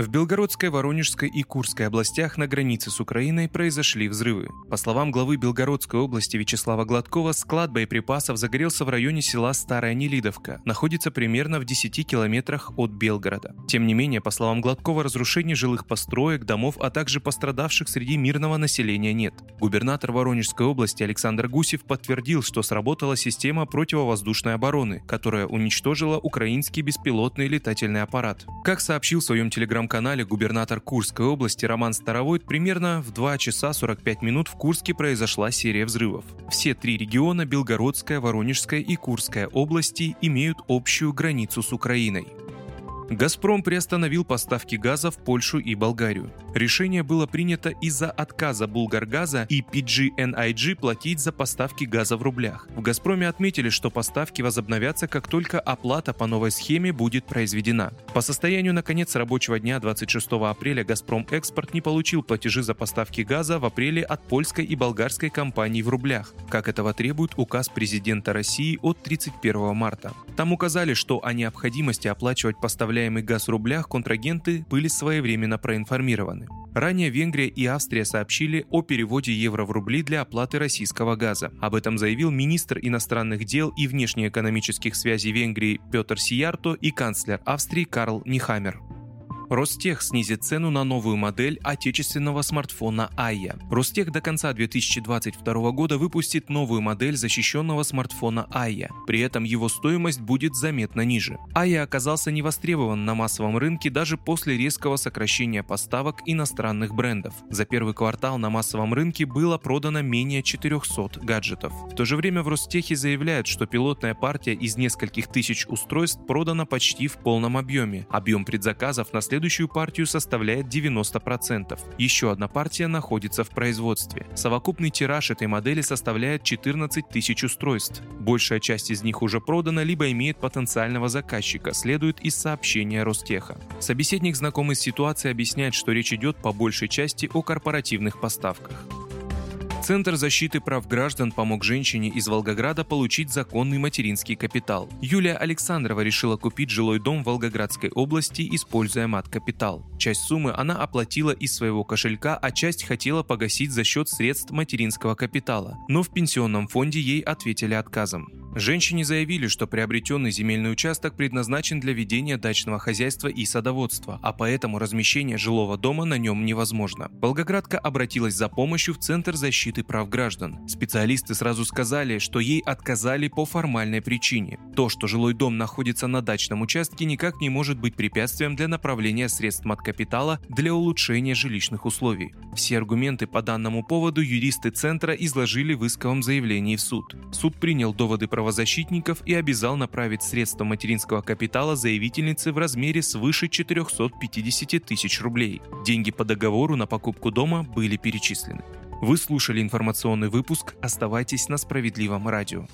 В Белгородской, Воронежской и Курской областях на границе с Украиной произошли взрывы. По словам главы Белгородской области Вячеслава Гладкова, склад боеприпасов загорелся в районе села Старая Нелидовка, находится примерно в 10 километрах от Белгорода. Тем не менее, по словам Гладкова, разрушений жилых построек, домов, а также пострадавших среди мирного населения нет. Губернатор Воронежской области Александр Гусев подтвердил, что сработала система противовоздушной обороны, которая уничтожила украинский беспилотный летательный аппарат. Как сообщил в своем телеграм телеграм-канале губернатор Курской области Роман Старовойт примерно в 2 часа 45 минут в Курске произошла серия взрывов. Все три региона – Белгородская, Воронежская и Курская области – имеют общую границу с Украиной. «Газпром» приостановил поставки газа в Польшу и Болгарию. Решение было принято из-за отказа Булгаргаза и PGNIG платить за поставки газа в рублях. В «Газпроме» отметили, что поставки возобновятся, как только оплата по новой схеме будет произведена. По состоянию на конец рабочего дня 26 апреля «Газпром Экспорт» не получил платежи за поставки газа в апреле от польской и болгарской компаний в рублях, как этого требует указ президента России от 31 марта. Там указали, что о необходимости оплачивать поставляемый газ в рублях контрагенты были своевременно проинформированы. Ранее Венгрия и Австрия сообщили о переводе евро в рубли для оплаты российского газа. Об этом заявил министр иностранных дел и внешнеэкономических связей Венгрии Петр Сиярто и канцлер Австрии Карл Нихамер. Ростех снизит цену на новую модель отечественного смартфона Aya. Ростех до конца 2022 года выпустит новую модель защищенного смартфона Aya. При этом его стоимость будет заметно ниже. Aya оказался невостребован на массовом рынке даже после резкого сокращения поставок иностранных брендов. За первый квартал на массовом рынке было продано менее 400 гаджетов. В то же время в Ростехе заявляют, что пилотная партия из нескольких тысяч устройств продана почти в полном объеме. Объем предзаказов на следующий следующую партию составляет 90%. Еще одна партия находится в производстве. Совокупный тираж этой модели составляет 14 тысяч устройств. Большая часть из них уже продана, либо имеет потенциального заказчика, следует из сообщения Ростеха. Собеседник, знакомый с ситуацией, объясняет, что речь идет по большей части о корпоративных поставках. Центр защиты прав граждан помог женщине из Волгограда получить законный материнский капитал. Юлия Александрова решила купить жилой дом в Волгоградской области, используя мат-капитал. Часть суммы она оплатила из своего кошелька, а часть хотела погасить за счет средств материнского капитала. Но в пенсионном фонде ей ответили отказом. Женщине заявили, что приобретенный земельный участок предназначен для ведения дачного хозяйства и садоводства, а поэтому размещение жилого дома на нем невозможно. Волгоградка обратилась за помощью в Центр защиты прав граждан. Специалисты сразу сказали, что ей отказали по формальной причине. То, что жилой дом находится на дачном участке, никак не может быть препятствием для направления средств маткапитала для улучшения жилищных условий. Все аргументы по данному поводу юристы Центра изложили в исковом заявлении в суд. Суд принял доводы правозащитников и обязал направить средства материнского капитала заявительницы в размере свыше 450 тысяч рублей. Деньги по договору на покупку дома были перечислены. Вы слушали информационный выпуск. Оставайтесь на справедливом радио.